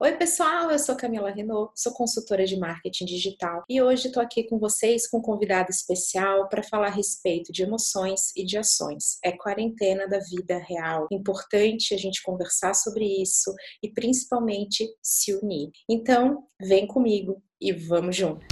Oi, pessoal, eu sou Camila Renault, sou consultora de marketing digital e hoje estou aqui com vocês com um convidado especial para falar a respeito de emoções e de ações. É quarentena da vida real. Importante a gente conversar sobre isso e principalmente se unir. Então, vem comigo e vamos junto.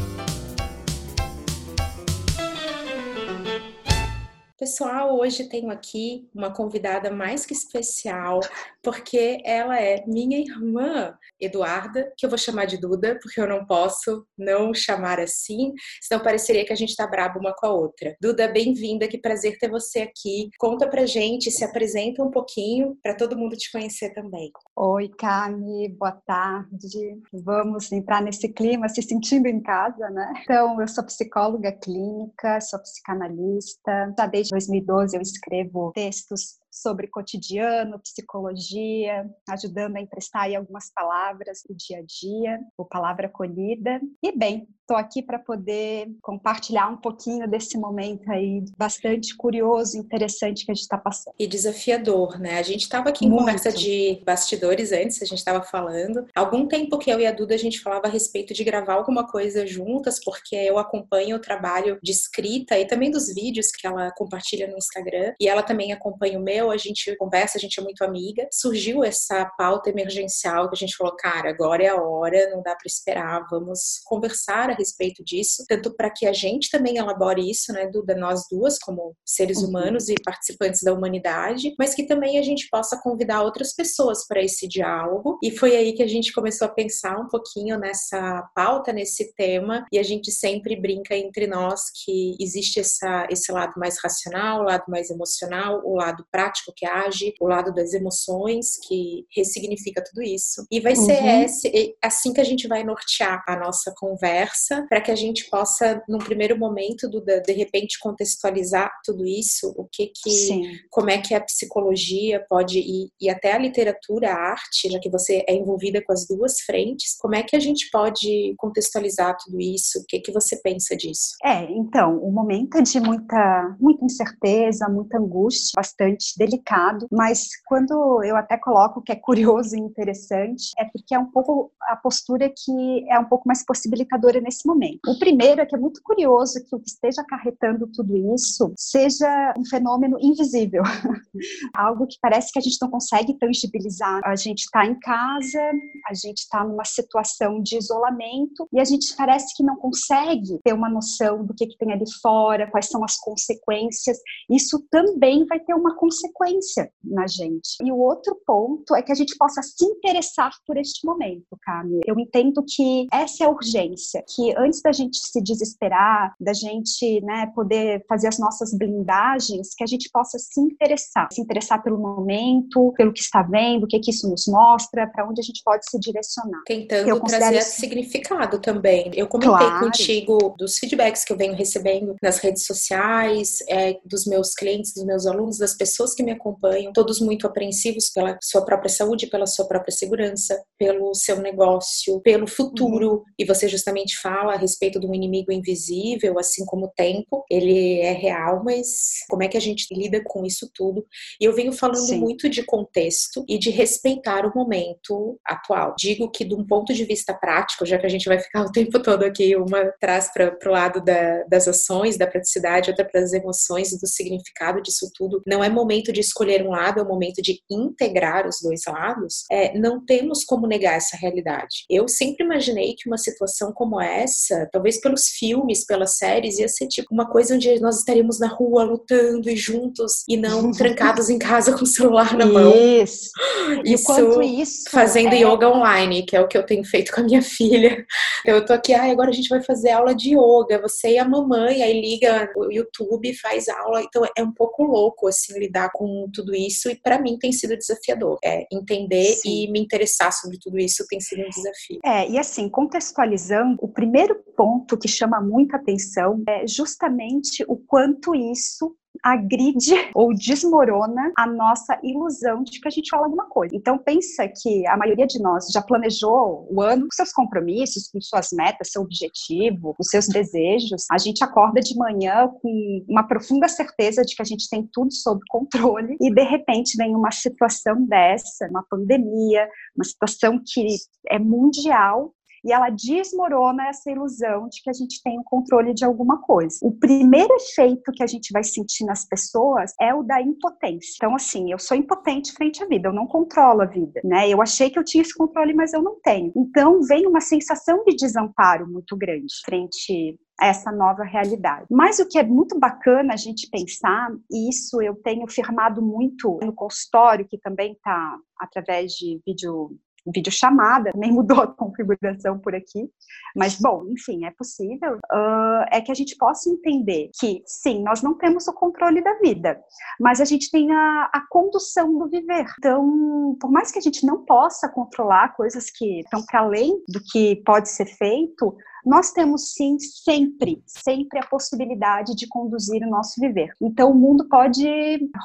Pessoal, hoje tenho aqui uma convidada mais que especial, porque ela é minha irmã, Eduarda, que eu vou chamar de Duda, porque eu não posso não chamar assim, senão pareceria que a gente tá brabo uma com a outra. Duda, bem-vinda, que prazer ter você aqui. Conta pra gente, se apresenta um pouquinho para todo mundo te conhecer também. Oi, Cami, boa tarde. Vamos entrar nesse clima, se sentindo em casa, né? Então, eu sou psicóloga clínica, sou psicanalista, já desde 2012 eu escrevo textos sobre cotidiano, psicologia, ajudando a emprestar aí algumas palavras do dia a dia, ou palavra acolhida. E bem, estou aqui para poder compartilhar um pouquinho desse momento aí bastante curioso, interessante que a gente está passando. E desafiador, né? A gente estava aqui em Muito. conversa de bastidores antes, a gente estava falando. Algum tempo que eu e a Duda a gente falava a respeito de gravar alguma coisa juntas, porque eu acompanho o trabalho de escrita e também dos vídeos que ela compartilha no Instagram, e ela também acompanha o meu a gente conversa, a gente é muito amiga. Surgiu essa pauta emergencial que a gente falou, cara, agora é a hora, não dá para esperar, vamos conversar a respeito disso, tanto para que a gente também elabore isso, né, Duda, nós duas como seres uhum. humanos e participantes da humanidade, mas que também a gente possa convidar outras pessoas para esse diálogo. E foi aí que a gente começou a pensar um pouquinho nessa pauta, nesse tema, e a gente sempre brinca entre nós que existe essa, esse lado mais racional, o lado mais emocional, o lado prático que age, o lado das emoções que ressignifica tudo isso. E vai ser uhum. esse, assim que a gente vai nortear a nossa conversa, para que a gente possa, num primeiro momento, do, de repente contextualizar tudo isso, o que que, Sim. como é que a psicologia pode ir, e até a literatura, a arte, já que você é envolvida com as duas frentes, como é que a gente pode contextualizar tudo isso? O que que você pensa disso? É, então, o momento é de muita, muita incerteza, muita angústia, bastante delicado, mas quando eu até coloco que é curioso e interessante, é porque é um pouco a postura que é um pouco mais possibilitadora nesse momento. O primeiro é que é muito curioso que o que esteja acarretando tudo isso seja um fenômeno invisível, algo que parece que a gente não consegue tangibilizar. A gente está em casa, a gente está numa situação de isolamento e a gente parece que não consegue ter uma noção do que, que tem ali fora, quais são as consequências. Isso também vai ter uma consequência consequência na gente. E o outro ponto é que a gente possa se interessar por este momento, Cami. Eu entendo que essa é a urgência, que antes da gente se desesperar, da gente né, poder fazer as nossas blindagens, que a gente possa se interessar, se interessar pelo momento, pelo que está vendo, o que, que isso nos mostra, para onde a gente pode se direcionar. Tentando trazer isso... significado também. Eu comentei claro. contigo dos feedbacks que eu venho recebendo nas redes sociais, é, dos meus clientes, dos meus alunos, das pessoas que me acompanham, todos muito apreensivos pela sua própria saúde, pela sua própria segurança, pelo seu negócio, pelo futuro. Uhum. E você justamente fala a respeito de um inimigo invisível, assim como o tempo, ele é real, mas como é que a gente lida com isso tudo? E eu venho falando Sim. muito de contexto e de respeitar o momento atual. Digo que, de um ponto de vista prático, já que a gente vai ficar o tempo todo aqui, uma traz para o lado da, das ações, da praticidade, outra para as emoções e do significado disso tudo, não é momento momento de escolher um lado, é o momento de integrar os dois lados, é, não temos como negar essa realidade. Eu sempre imaginei que uma situação como essa, talvez pelos filmes, pelas séries, ia ser tipo uma coisa onde nós estaríamos na rua lutando e juntos e não trancados em casa com o celular na mão. Isso. Isso, isso fazendo é... yoga online, que é o que eu tenho feito com a minha filha. Eu tô aqui, ah, agora a gente vai fazer aula de yoga, você e a mamãe, aí liga o YouTube, faz aula. Então é um pouco louco assim lidar com tudo isso e para mim tem sido desafiador. É, entender Sim. e me interessar sobre tudo isso tem sido um desafio. É, e assim, contextualizando, o primeiro ponto que chama muita atenção é justamente o quanto isso agride ou desmorona a nossa ilusão de que a gente fala alguma coisa. Então pensa que a maioria de nós já planejou o ano com seus compromissos, com suas metas, seu objetivo, os seus desejos. A gente acorda de manhã com uma profunda certeza de que a gente tem tudo sob controle e de repente vem uma situação dessa, uma pandemia, uma situação que é mundial e ela desmorona essa ilusão de que a gente tem o controle de alguma coisa. O primeiro efeito que a gente vai sentir nas pessoas é o da impotência. Então, assim, eu sou impotente frente à vida, eu não controlo a vida, né? Eu achei que eu tinha esse controle, mas eu não tenho. Então, vem uma sensação de desamparo muito grande frente a essa nova realidade. Mas o que é muito bacana a gente pensar, e isso eu tenho firmado muito no consultório, que também está através de vídeo videochamada, nem mudou a configuração por aqui, mas bom, enfim, é possível, uh, é que a gente possa entender que, sim, nós não temos o controle da vida, mas a gente tem a, a condução do viver. Então, por mais que a gente não possa controlar coisas que estão para além do que pode ser feito, nós temos sim sempre, sempre a possibilidade de conduzir o nosso viver. Então o mundo pode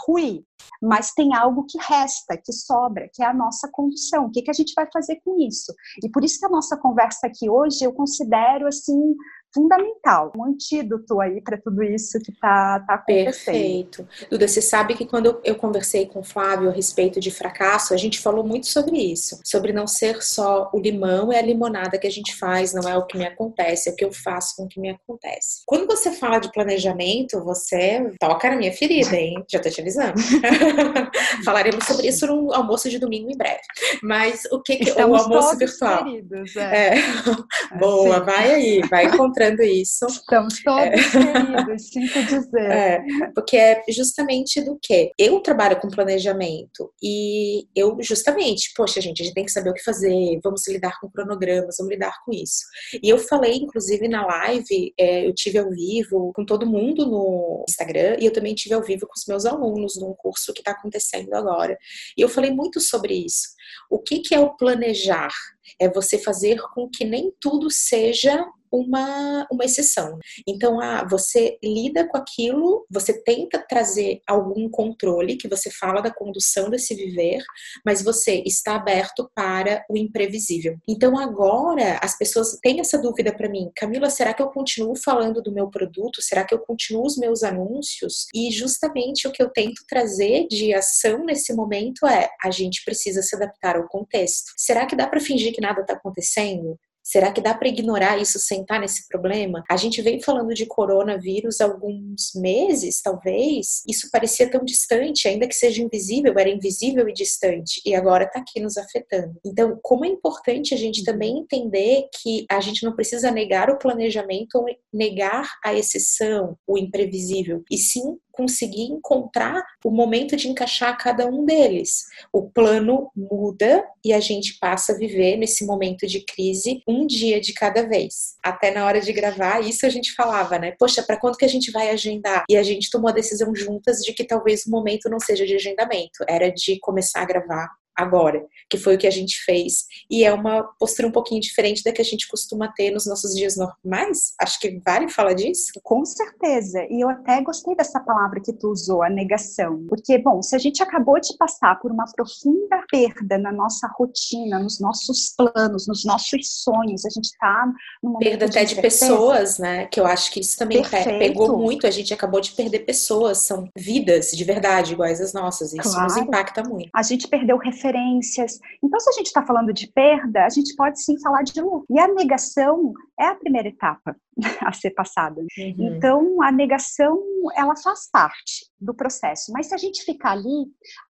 ruir, mas tem algo que resta, que sobra, que é a nossa condução. O que, que a gente vai fazer com isso? E por isso que a nossa conversa aqui hoje eu considero assim fundamental, um antídoto aí para tudo isso que está tá acontecendo. Perfeito. Duda, você sabe que quando eu, conversei com o Flávio a respeito de fracasso, a gente falou muito sobre isso, sobre não ser só o limão e a limonada que a gente faz, não é o que me acontece, é o que eu faço com o que me acontece. Quando você fala de planejamento, você toca na minha ferida, hein? Já tô te avisando. Falaremos sobre isso no almoço de domingo em breve. Mas o que, que o almoço virtual? Feridos, é. é. Boa, é, vai aí, vai encontrar mostrando isso. Estamos todos é. queridos, sinto dizer. É, porque é justamente do que? Eu trabalho com planejamento e eu justamente, poxa, gente, a gente tem que saber o que fazer, vamos lidar com cronogramas, vamos lidar com isso. E eu falei, inclusive, na live, é, eu tive ao vivo com todo mundo no Instagram e eu também tive ao vivo com os meus alunos num curso que está acontecendo agora. E eu falei muito sobre isso. O que, que é o planejar? É você fazer com que nem tudo seja uma, uma exceção. Então, ah, você lida com aquilo, você tenta trazer algum controle, que você fala da condução desse viver, mas você está aberto para o imprevisível. Então, agora, as pessoas têm essa dúvida para mim, Camila, será que eu continuo falando do meu produto? Será que eu continuo os meus anúncios? E justamente o que eu tento trazer de ação nesse momento é: a gente precisa se adaptar ao contexto. Será que dá para fingir que nada está acontecendo? Será que dá para ignorar isso sem estar nesse problema? A gente vem falando de coronavírus há alguns meses, talvez. Isso parecia tão distante, ainda que seja invisível, era invisível e distante, e agora está aqui nos afetando. Então, como é importante a gente uhum. também entender que a gente não precisa negar o planejamento ou negar a exceção, o imprevisível, e sim conseguir encontrar o momento de encaixar cada um deles. O plano muda e a gente passa a viver nesse momento de crise um dia de cada vez. Até na hora de gravar, isso a gente falava, né? Poxa, para quando que a gente vai agendar? E a gente tomou a decisão juntas de que talvez o momento não seja de agendamento, era de começar a gravar agora, que foi o que a gente fez. E é uma postura um pouquinho diferente da que a gente costuma ter nos nossos dias normais. Acho que vale falar disso. Com certeza. E eu até gostei dessa palavra que tu usou, a negação. Porque, bom, se a gente acabou de passar por uma profunda perda na nossa rotina, nos nossos planos, nos nossos sonhos, a gente tá numa perda até de, pessoas, né? Que eu acho que isso também Perfeito. pegou muito. A gente acabou de perder pessoas, são vidas de verdade iguais às nossas. Isso claro. nos impacta muito. A gente perdeu referência referências. Então, se a gente está falando de perda, a gente pode sim falar de luto. E a negação é a primeira etapa a ser passada. Uhum. Então, a negação, ela faz parte do processo. Mas se a gente ficar ali,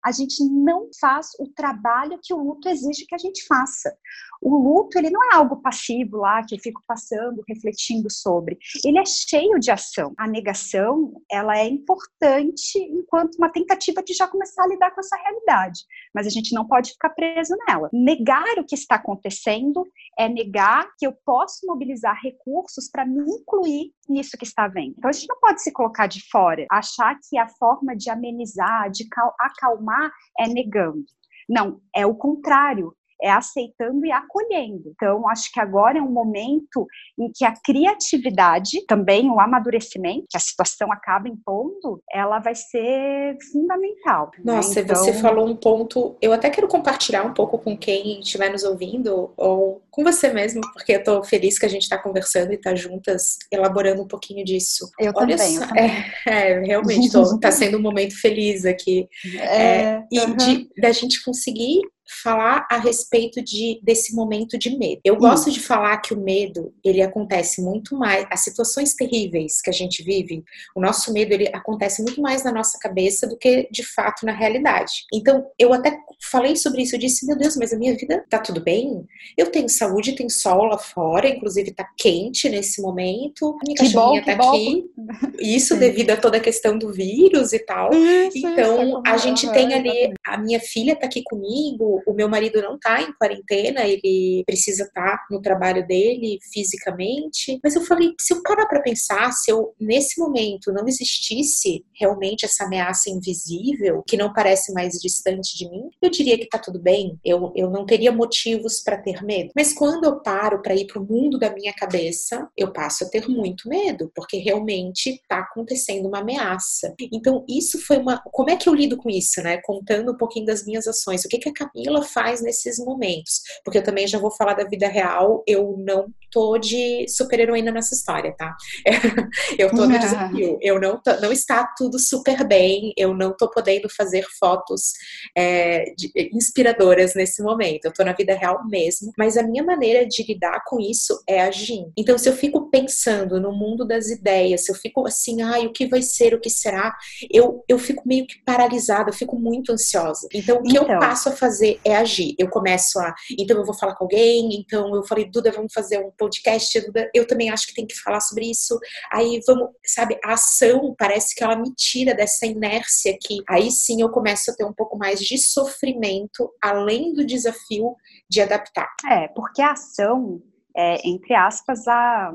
a gente não faz o trabalho que o luto exige que a gente faça. O luto, ele não é algo passivo lá, que eu fico passando, refletindo sobre. Ele é cheio de ação. A negação, ela é importante enquanto uma tentativa de já começar a lidar com essa realidade. Mas a gente não pode ficar preso nela. Negar o que está acontecendo é negar que eu posso mobilizar recursos para me incluir nisso que está vendo. Então a gente não pode se colocar de fora, achar que a forma de amenizar, de acalmar é negando. Não, é o contrário é aceitando e acolhendo. Então, acho que agora é um momento em que a criatividade, também o amadurecimento, que a situação acaba impondo, ela vai ser fundamental. Né? Nossa, né? então... você falou um ponto, eu até quero compartilhar um pouco com quem estiver nos ouvindo, ou com você mesmo, porque eu tô feliz que a gente está conversando e tá juntas elaborando um pouquinho disso. Eu Olha também, só, eu também. É, é realmente, tô, tá sendo um momento feliz aqui. É, é, e uhum. de, da gente conseguir falar a respeito de, desse momento de medo. Eu gosto de falar que o medo, ele acontece muito mais, as situações terríveis que a gente vive, o nosso medo, ele acontece muito mais na nossa cabeça do que de fato na realidade. Então, eu até falei sobre isso, eu disse, meu Deus, mas a minha vida tá tudo bem? Eu tenho saúde, tem sol lá fora, inclusive tá quente nesse momento, a minha que cachorrinha bom, tá aqui. Isso devido a toda a questão do vírus e tal. Isso, então, isso, a gente tem ali, a minha filha tá aqui comigo, o meu marido não tá em quarentena, ele precisa estar tá no trabalho dele fisicamente. Mas eu falei, se eu parar para pensar, se eu nesse momento não existisse realmente essa ameaça invisível, que não parece mais distante de mim, eu diria que tá tudo bem. Eu, eu não teria motivos para ter medo. Mas quando eu paro para ir pro mundo da minha cabeça, eu passo a ter muito medo, porque realmente tá acontecendo uma ameaça. Então, isso foi uma. Como é que eu lido com isso, né? Contando um pouquinho das minhas ações. O que, que a Camila Camila faz nesses momentos. Porque eu também já vou falar da vida real, eu não tô de super-heroína nessa história, tá? eu tô no desafio. Eu não, tô, não está tudo super bem, eu não tô podendo fazer fotos é, de, inspiradoras nesse momento. Eu tô na vida real mesmo, mas a minha maneira de lidar com isso é agindo. Então, se eu fico pensando no mundo das ideias, se eu fico assim, ai, o que vai ser, o que será, eu, eu fico meio que paralisada, eu fico muito ansiosa. Então, o que então. eu passo a fazer é agir. Eu começo a, então eu vou falar com alguém, então eu falei, Duda, vamos fazer um podcast, Duda, eu também acho que tem que falar sobre isso. Aí vamos, sabe, a ação parece que ela me tira dessa inércia que aí sim eu começo a ter um pouco mais de sofrimento, além do desafio de adaptar. É, porque a ação é, entre aspas, a,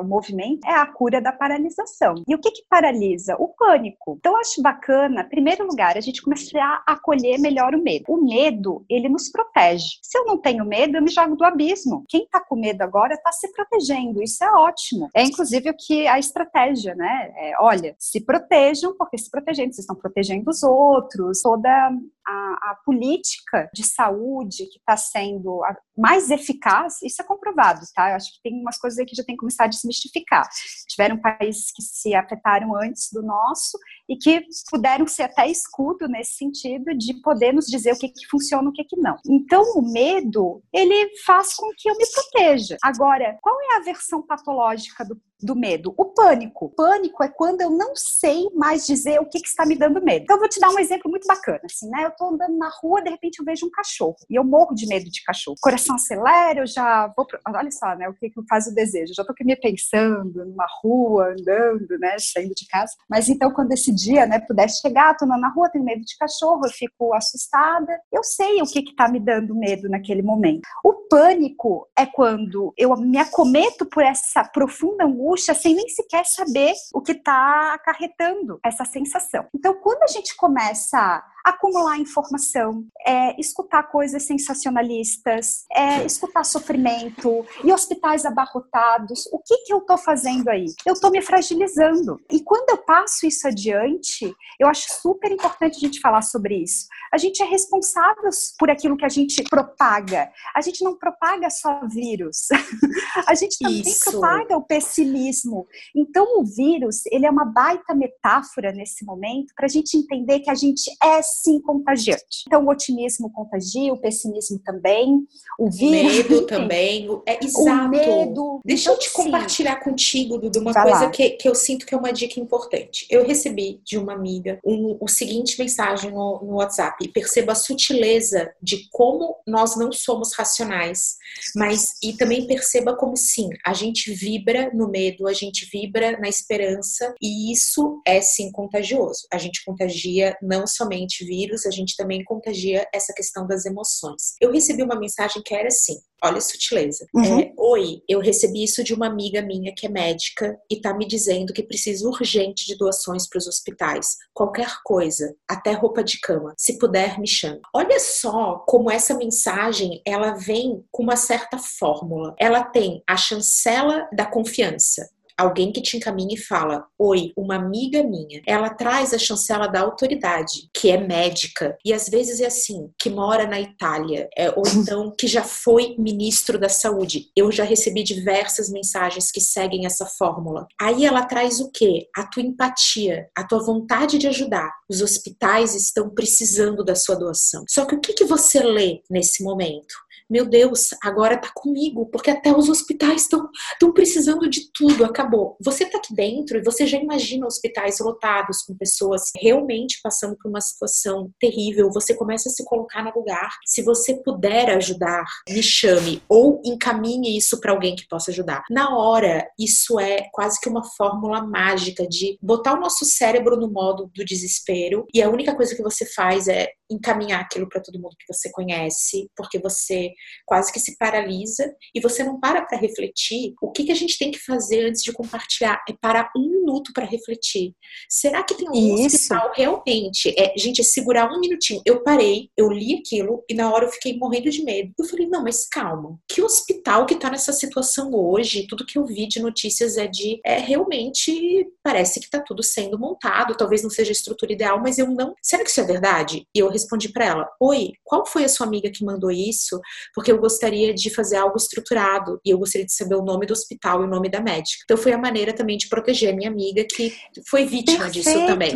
o movimento é a cura da paralisação. E o que, que paralisa? O pânico. Então, acho bacana, em primeiro lugar, a gente começar a acolher melhor o medo. O medo, ele nos protege. Se eu não tenho medo, eu me jogo do abismo. Quem está com medo agora está se protegendo. Isso é ótimo. É inclusive o que a estratégia, né? É, olha, se protejam, porque se protegendo, vocês estão protegendo os outros. Toda a, a política de saúde que está sendo mais eficaz, isso é comprovado, tá? Eu acho que tem umas coisas aí que já tem que começar a desmistificar. Tiveram países que se afetaram antes do nosso e que puderam ser até escudo nesse sentido de poder nos dizer o que, que funciona e o que, que não. Então, o medo, ele faz com que eu me proteja. Agora, qual é a versão patológica do do medo? O pânico. Pânico é quando eu não sei mais dizer o que, que, está me dando medo. Então, eu vou te dar um exemplo muito bacana. Assim, né? Eu estou andando na rua, de repente eu vejo um cachorro. E eu morro de medo de cachorro. O coração acelera, eu já vou. Pro... Olha só, né? O que, que faz o desejo. Eu já estou aqui me pensando numa rua, andando, né? Saindo de casa. Mas então, quando esse dia, né, puder chegar, estou na rua, tenho medo de cachorro, eu fico assustada. Eu sei o que está me dando medo naquele momento. O pânico é quando eu me acometo por essa profunda angústia angústia sem nem sequer saber o que está acarretando essa sensação. Então, quando a gente começa acumular informação, é, escutar coisas sensacionalistas, é, escutar sofrimento e hospitais abarrotados. O que, que eu estou fazendo aí? Eu estou me fragilizando. E quando eu passo isso adiante, eu acho super importante a gente falar sobre isso. A gente é responsável por aquilo que a gente propaga. A gente não propaga só vírus. a gente também isso. propaga o pessimismo. Então, o vírus, ele é uma baita metáfora nesse momento para a gente entender que a gente é sim contagiante. Então, o otimismo contagia, o pessimismo também, o vírus. O medo também. É, exato. O medo. Deixa então, eu te sim. compartilhar contigo, Dudu, uma Vai coisa que, que eu sinto que é uma dica importante. Eu recebi de uma amiga um, o seguinte mensagem no, no WhatsApp. Perceba a sutileza de como nós não somos racionais, mas e também perceba como sim, a gente vibra no medo, a gente vibra na esperança, e isso é sim contagioso. A gente contagia não somente vírus, a gente também contagia essa questão das emoções. Eu recebi uma mensagem que era assim: olha a sutileza. Uhum. É, Oi, eu recebi isso de uma amiga minha que é médica e tá me dizendo que precisa urgente de doações para os hospitais. Qualquer coisa, até roupa de cama. Se puder, me chame. Olha só como essa mensagem ela vem com uma certa fórmula. Ela tem a chancela da confiança alguém que te encaminha e fala: Oi, uma amiga minha. Ela traz a chancela da autoridade, que é médica, e às vezes é assim, que mora na Itália, é, ou então que já foi ministro da saúde. Eu já recebi diversas mensagens que seguem essa fórmula. Aí ela traz o quê? A tua empatia, a tua vontade de ajudar. Os hospitais estão precisando da sua doação. Só que o que, que você lê nesse momento? Meu Deus, agora tá comigo, porque até os hospitais estão precisando de tudo, acabou. Você tá aqui dentro e você já imagina hospitais lotados com pessoas realmente passando por uma situação terrível, você começa a se colocar no lugar. Se você puder ajudar, me chame ou encaminhe isso para alguém que possa ajudar. Na hora, isso é quase que uma fórmula mágica de botar o nosso cérebro no modo do desespero e a única coisa que você faz é encaminhar aquilo para todo mundo que você conhece, porque você quase que se paralisa e você não para para refletir. O que, que a gente tem que fazer antes de compartilhar? É parar um minuto para refletir. Será que tem um Isso. hospital realmente? É, gente, é segurar um minutinho. Eu parei, eu li aquilo e na hora eu fiquei morrendo de medo. Eu falei, não, mas calma. Que hospital que tá nessa situação hoje? Tudo que eu vi de notícias é de é realmente parece que tá tudo sendo montado. Talvez não seja a estrutura ideal, mas eu não. Será que isso é verdade? E eu respondi para ela: Oi, qual foi a sua amiga que mandou isso? Porque eu gostaria de fazer algo estruturado e eu gostaria de saber o nome do hospital e o nome da médica. Então foi a maneira também de proteger a minha amiga que foi vítima Perfeito. disso também.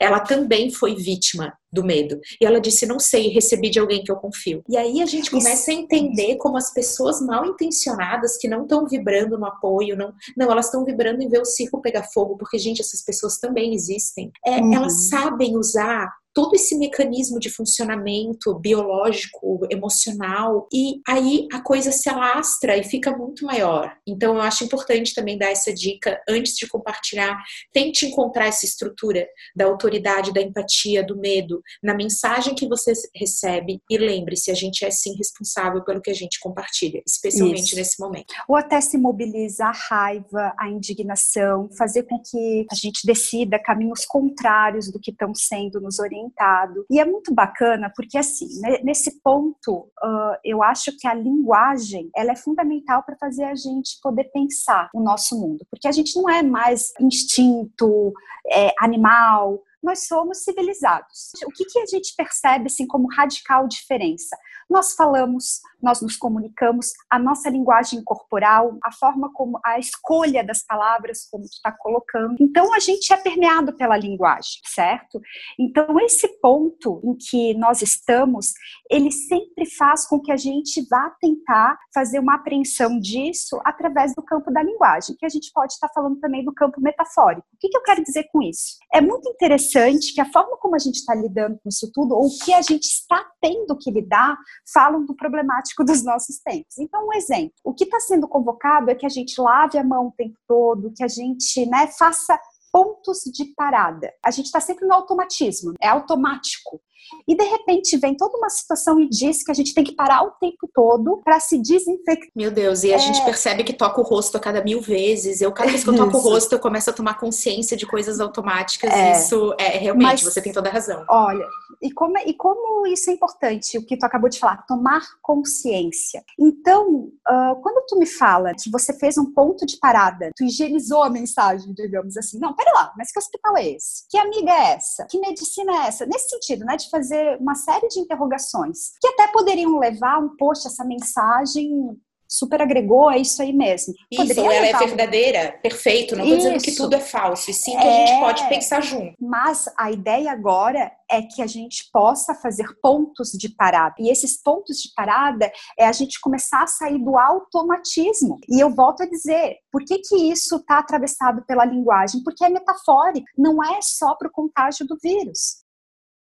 Ela também foi vítima do medo. E ela disse: Não sei, recebi de alguém que eu confio. E aí a gente começa Isso. a entender como as pessoas mal intencionadas, que não estão vibrando no apoio, não, não elas estão vibrando em ver o circo pegar fogo, porque, gente, essas pessoas também existem. É, uhum. Elas sabem usar todo esse mecanismo de funcionamento biológico, emocional, e aí a coisa se alastra e fica muito maior. Então eu acho importante também dar essa dica antes de compartilhar. Tente encontrar essa estrutura da autoridade, da empatia, do medo na mensagem que você recebe e lembre-se, a gente é sim responsável pelo que a gente compartilha, especialmente Isso. nesse momento. Ou até se mobiliza a raiva, a indignação, fazer com que a gente decida caminhos contrários do que estão sendo nos orientados orientado. E é muito bacana porque, assim, nesse ponto, uh, eu acho que a linguagem ela é fundamental para fazer a gente poder pensar o nosso mundo. Porque a gente não é mais instinto, é, animal, nós somos civilizados. O que, que a gente percebe assim como radical diferença? Nós falamos, nós nos comunicamos, a nossa linguagem corporal, a forma como a escolha das palavras, como tu está colocando. Então a gente é permeado pela linguagem, certo? Então esse ponto em que nós estamos, ele sempre faz com que a gente vá tentar fazer uma apreensão disso através do campo da linguagem, que a gente pode estar falando também do campo metafórico. O que, que eu quero dizer com isso? É muito interessante que a forma como a gente está lidando com isso tudo, ou o que a gente está tendo que lidar, falam do problemático dos nossos tempos. Então, um exemplo: o que está sendo convocado é que a gente lave a mão o tempo todo, que a gente né, faça pontos de parada. A gente está sempre no automatismo, é automático. E de repente vem toda uma situação e diz que a gente tem que parar o tempo todo para se desinfectar. Meu Deus, e a é... gente percebe que toca o rosto a cada mil vezes. Eu, cada vez que eu toco o rosto, eu começo a tomar consciência de coisas automáticas. É... Isso é realmente, Mas, você tem toda a razão. Olha, e como, e como isso é importante, o que tu acabou de falar, tomar consciência. Então, uh, quando tu me fala que você fez um ponto de parada, tu higienizou a mensagem, digamos assim, não, pera lá, mas que hospital é esse? Que amiga é essa? Que medicina é essa? Nesse sentido, né, de fazer uma série de interrogações que até poderiam levar um post, essa mensagem super agregou, é isso aí mesmo. Isso, Poderia ela é verdadeira, perfeito. Não estou dizendo que tudo é falso, e sim que é... a gente pode pensar junto. Mas a ideia agora é que a gente possa fazer pontos de parada. E esses pontos de parada é a gente começar a sair do automatismo. E eu volto a dizer, por que, que isso está atravessado pela linguagem? Porque é metafórico, não é só para o contágio do vírus.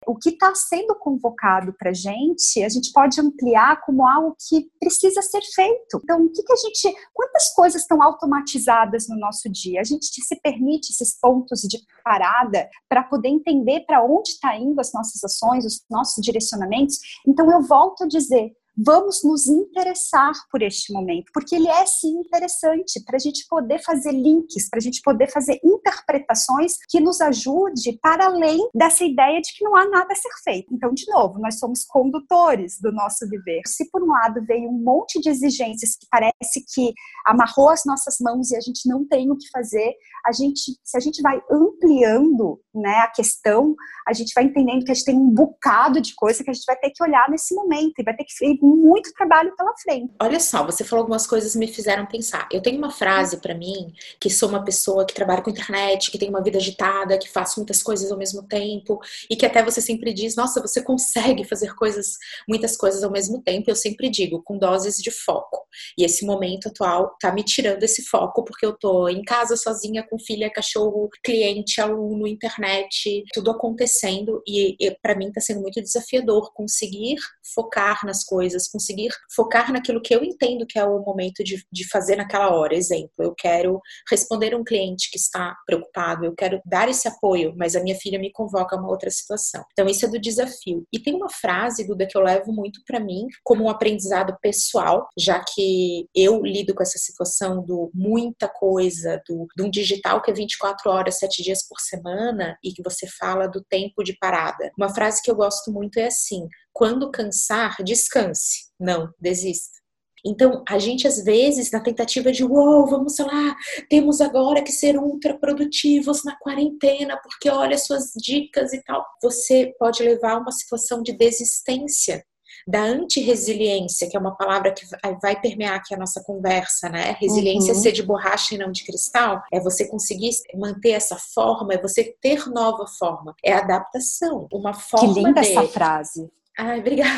O que está sendo convocado para a gente, a gente pode ampliar como algo que precisa ser feito. Então, o que, que a gente, quantas coisas estão automatizadas no nosso dia? A gente se permite esses pontos de parada para poder entender para onde está indo as nossas ações, os nossos direcionamentos. Então, eu volto a dizer, vamos nos interessar por este momento, porque ele é sim interessante para a gente poder fazer links, para a gente poder fazer interpretações que nos ajude para além dessa ideia de que não há nada a ser feito. Então, de novo, nós somos condutores do nosso viver. Se por um lado veio um monte de exigências que parece que amarrou as nossas mãos e a gente não tem o que fazer, a gente, se a gente vai ampliando, né, a questão, a gente vai entendendo que a gente tem um bocado de coisa que a gente vai ter que olhar nesse momento e vai ter que muito trabalho pela frente. Olha só, você falou algumas coisas que me fizeram pensar. Eu tenho uma frase para mim, que sou uma pessoa que trabalha com internet, que tem uma vida agitada, que faço muitas coisas ao mesmo tempo, e que até você sempre diz, nossa, você consegue fazer coisas, muitas coisas ao mesmo tempo. Eu sempre digo, com doses de foco. E esse momento atual tá me tirando esse foco, porque eu tô em casa sozinha, com filha, cachorro, cliente, aluno, internet, tudo acontecendo, e, e para mim tá sendo muito desafiador conseguir focar nas coisas coisas, conseguir focar naquilo que eu entendo que é o momento de, de fazer naquela hora. Exemplo, eu quero responder um cliente que está preocupado, eu quero dar esse apoio, mas a minha filha me convoca a uma outra situação. Então, isso é do desafio. E tem uma frase, Duda, que eu levo muito para mim como um aprendizado pessoal, já que eu lido com essa situação do muita coisa, do, de um digital que é 24 horas, 7 dias por semana, e que você fala do tempo de parada. Uma frase que eu gosto muito é assim: quando cansar, descanse. Não, desista. Então, a gente às vezes, na tentativa de, uou, vamos lá, temos agora que ser ultra produtivos na quarentena, porque olha suas dicas e tal, você pode levar a uma situação de desistência da anti-resiliência, que é uma palavra que vai permear aqui a nossa conversa, né? Resiliência uhum. ser de borracha e não de cristal, é você conseguir manter essa forma, é você ter nova forma, é adaptação, uma forma Que linda de... essa frase. Ai, obrigada.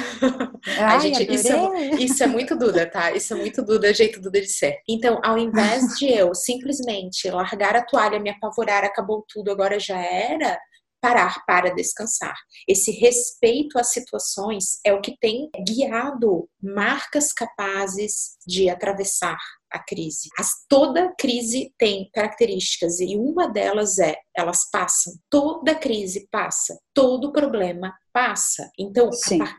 Ai, gente, isso é, isso é muito Duda, tá? Isso é muito Duda, jeito Duda de ser. Então, ao invés de eu simplesmente largar a toalha, me apavorar, acabou tudo, agora já era, parar para descansar. Esse respeito às situações é o que tem guiado marcas capazes de atravessar a crise. As, toda crise tem características e uma delas é elas passam. Toda crise passa. Todo problema passa. Então,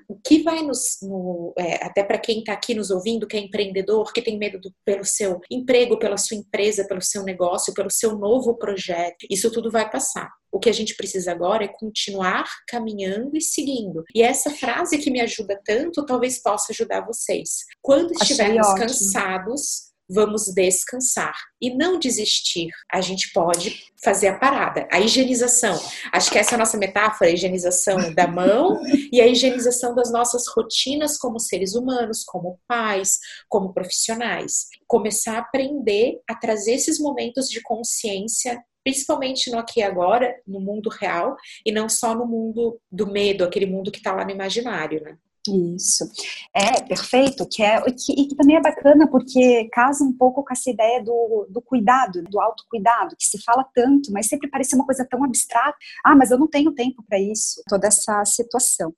o que vai nos. No, é, até para quem está aqui nos ouvindo, que é empreendedor, que tem medo do, pelo seu emprego, pela sua empresa, pelo seu negócio, pelo seu novo projeto, isso tudo vai passar. O que a gente precisa agora é continuar caminhando e seguindo. E essa frase que me ajuda tanto, talvez possa ajudar vocês. Quando estivermos cansados, vamos descansar e não desistir. A gente pode fazer a parada. A higienização. Acho que essa é a nossa metáfora, a higienização da mão e a higienização das nossas rotinas como seres humanos, como pais, como profissionais. Começar a aprender a trazer esses momentos de consciência principalmente no aqui e agora, no mundo real, e não só no mundo do medo, aquele mundo que está lá no imaginário, né? Isso. É, perfeito, que é, que, e que também é bacana porque casa um pouco com essa ideia do, do cuidado, do autocuidado, que se fala tanto, mas sempre parece uma coisa tão abstrata. Ah, mas eu não tenho tempo para isso, toda essa situação.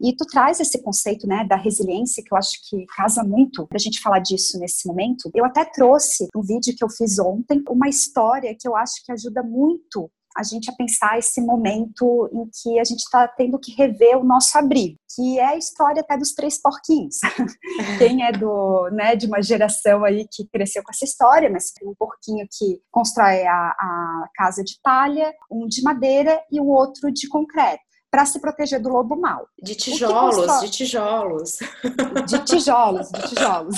E tu traz esse conceito, né, da resiliência, que eu acho que casa muito pra gente falar disso nesse momento. Eu até trouxe um vídeo que eu fiz ontem, uma história que eu acho que ajuda muito a gente a pensar esse momento em que a gente está tendo que rever o nosso abrigo, que é a história até dos três porquinhos. Quem é do, né, de uma geração aí que cresceu com essa história, mas tem um porquinho que constrói a, a casa de palha, um de madeira e o outro de concreto para se proteger do lobo mau. De tijolos, de tijolos. De tijolos, de tijolos.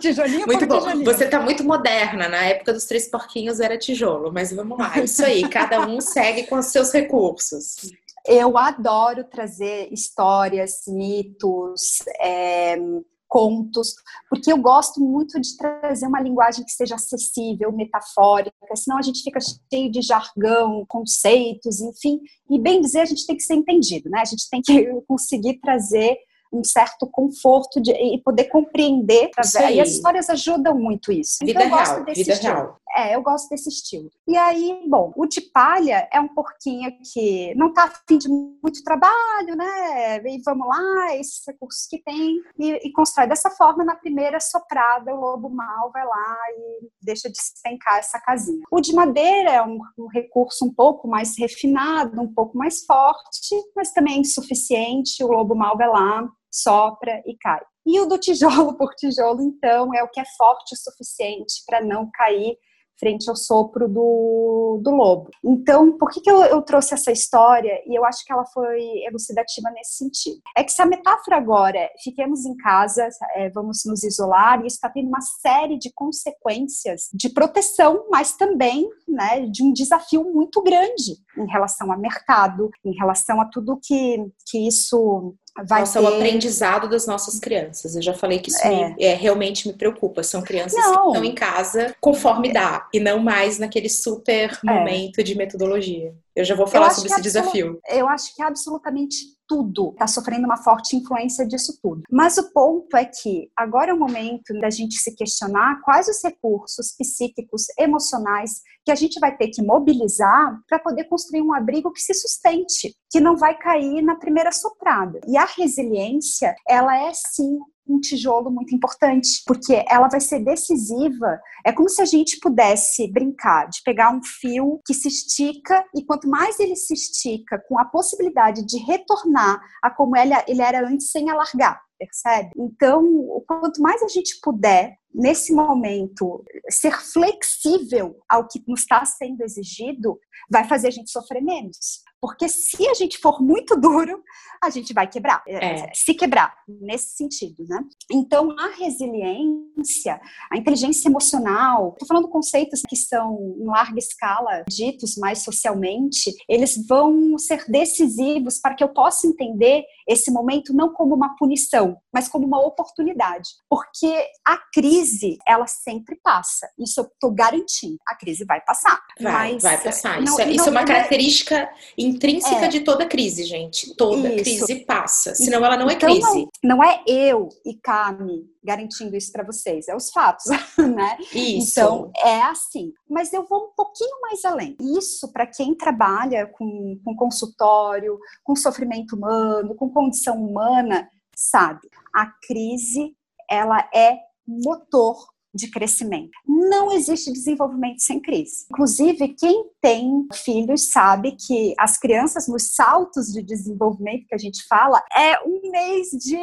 Tijolinho muito bom. Tijolinho. Você está muito moderna. Na época dos três porquinhos era tijolo, mas vamos lá. Isso aí, cada um segue com os seus recursos. Eu adoro trazer histórias, mitos, é, contos, porque eu gosto muito de trazer uma linguagem que seja acessível, metafórica, senão a gente fica cheio de jargão, conceitos, enfim, e bem dizer, a gente tem que ser entendido, né? A gente tem que conseguir trazer um certo conforto de, e poder compreender. E as histórias ajudam muito isso. Vida então, real, vida estilo. real. É, eu gosto desse estilo. E aí, bom, o de palha é um porquinho que não tá afim de muito trabalho, né? E vamos lá, esses recursos que tem, e, e constrói dessa forma. Na primeira soprada, o lobo mal vai lá e deixa despencar essa casinha. O de madeira é um, um recurso um pouco mais refinado, um pouco mais forte, mas também insuficiente. O lobo mal vai lá, sopra e cai. E o do tijolo por tijolo, então, é o que é forte o suficiente para não cair frente ao sopro do, do lobo. Então, por que, que eu, eu, trouxe essa história? E eu acho que ela foi elucidativa nesse sentido. É que se a metáfora agora é fiquemos em casa, é, vamos nos isolar, e isso está tendo uma série de consequências de proteção, mas também né, de um desafio muito grande em relação ao mercado, em relação a tudo que, que isso vai Nossa, ter... o aprendizado das nossas crianças. Eu já falei que isso é. Me, é, realmente me preocupa. São crianças não. que estão em casa conforme dá, e não mais naquele super é. momento de metodologia. Eu já vou falar sobre esse desafio. Eu acho que absolutamente tudo está sofrendo uma forte influência disso tudo. Mas o ponto é que agora é o momento da gente se questionar quais os recursos psíquicos, emocionais que a gente vai ter que mobilizar para poder construir um abrigo que se sustente, que não vai cair na primeira soprada. E a resiliência, ela é sim um tijolo muito importante, porque ela vai ser decisiva. É como se a gente pudesse brincar de pegar um fio que se estica e quanto mais ele se estica, com a possibilidade de retornar a como ele, era antes sem alargar percebe? Então, quanto mais a gente puder, nesse momento, ser flexível ao que nos está sendo exigido, vai fazer a gente sofrer menos. Porque se a gente for muito duro, a gente vai quebrar, é. é. se quebrar, nesse sentido, né? Então, a resiliência, a inteligência emocional, estou falando conceitos que são em larga escala, ditos mais socialmente, eles vão ser decisivos para que eu possa entender esse momento não como uma punição, mas como uma oportunidade. Porque a crise, ela sempre passa. Isso eu estou garantindo. A crise vai passar. Vai, mas, vai passar. Não, isso, é, isso é uma característica intrínseca é. de toda crise, gente. Toda isso. crise passa. Senão ela não é então, crise. Não, não é eu e Cami garantindo isso para vocês, é os fatos, né? Isso. Então, é assim. Mas eu vou um pouquinho mais além. Isso, para quem trabalha com, com consultório, com sofrimento humano, com condição humana, sabe? A crise, ela é motor de crescimento. Não existe desenvolvimento sem crise. Inclusive, quem tem filhos sabe que as crianças nos saltos de desenvolvimento que a gente fala é um mês de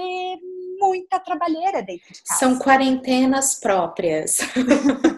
muita trabalheira dentro de casa. São quarentenas próprias.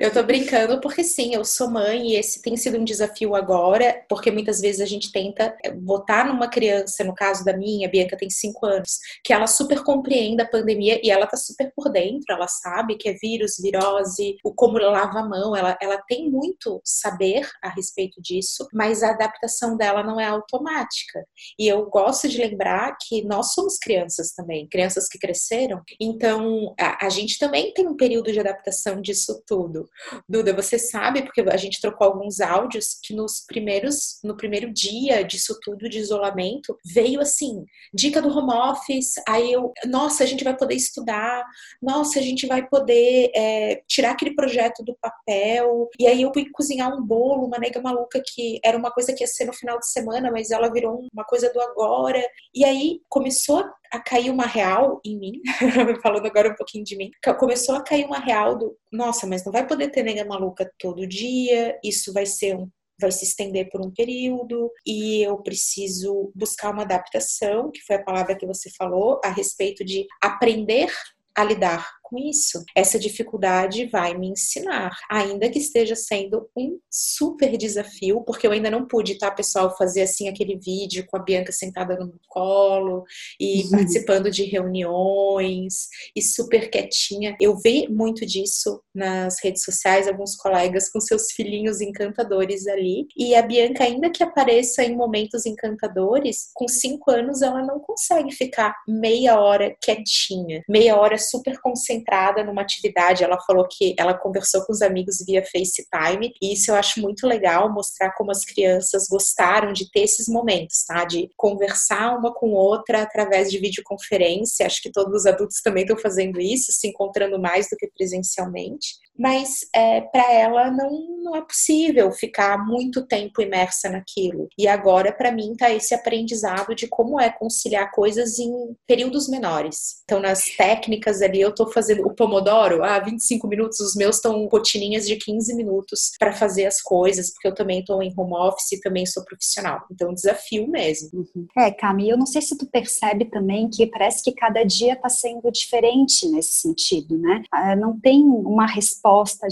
eu tô brincando porque sim, eu sou mãe e esse tem sido um desafio agora, porque muitas vezes a gente tenta botar numa criança, no caso da minha, a Bianca tem 5 anos, que ela super compreenda a pandemia e ela tá super por dentro, ela sabe que é vírus, virose, o como lava a mão, ela, ela tem muito saber a respeito disso, mas a adaptação dela não é automática. E eu gosto de lembrar que nós somos crianças também, crianças que cresceram, então a, a gente também tem um período de adaptação disso tudo. Duda, você sabe, porque a gente trocou alguns áudios, que nos primeiros, no primeiro dia disso tudo, de isolamento, veio assim, dica do home office, aí eu, nossa, a gente vai poder estudar, nossa, a gente vai poder é, tirar aquele projeto do papel, e aí eu fui cozinhar um bolo, uma nega maluca que era uma coisa que ia ser no final de semana, mas ela virou uma coisa do agora, e aí começou a cair uma real em mim, falando agora um pouquinho de mim, começou a cair uma real do, nossa, mas não vai poder ter nega maluca todo dia, isso vai ser um vai se estender por um período e eu preciso buscar uma adaptação, que foi a palavra que você falou, a respeito de aprender a lidar com isso. Essa dificuldade vai me ensinar, ainda que esteja sendo um super desafio, porque eu ainda não pude, tá, pessoal, fazer assim aquele vídeo com a Bianca sentada no colo e uhum. participando de reuniões e super quietinha. Eu vi muito disso nas redes sociais, alguns colegas com seus filhinhos encantadores ali. E a Bianca, ainda que apareça em momentos encantadores, com cinco anos ela não consegue ficar meia hora quietinha, meia hora super concentrada concentrada numa atividade. Ela falou que ela conversou com os amigos via FaceTime, e isso eu acho muito legal, mostrar como as crianças gostaram de ter esses momentos, tá? De conversar uma com outra através de videoconferência. Acho que todos os adultos também estão fazendo isso, se encontrando mais do que presencialmente. Mas é, para ela não, não é possível ficar muito tempo imersa naquilo. E agora, para mim, tá esse aprendizado de como é conciliar coisas em períodos menores. Então, nas técnicas ali, eu tô fazendo o Pomodoro, ah, 25 minutos, os meus estão rotininhas de 15 minutos para fazer as coisas, porque eu também tô em home office e também sou profissional. Então, desafio mesmo. Uhum. É, Cami, eu não sei se tu percebe também que parece que cada dia tá sendo diferente nesse sentido, né? Ah, não tem uma resposta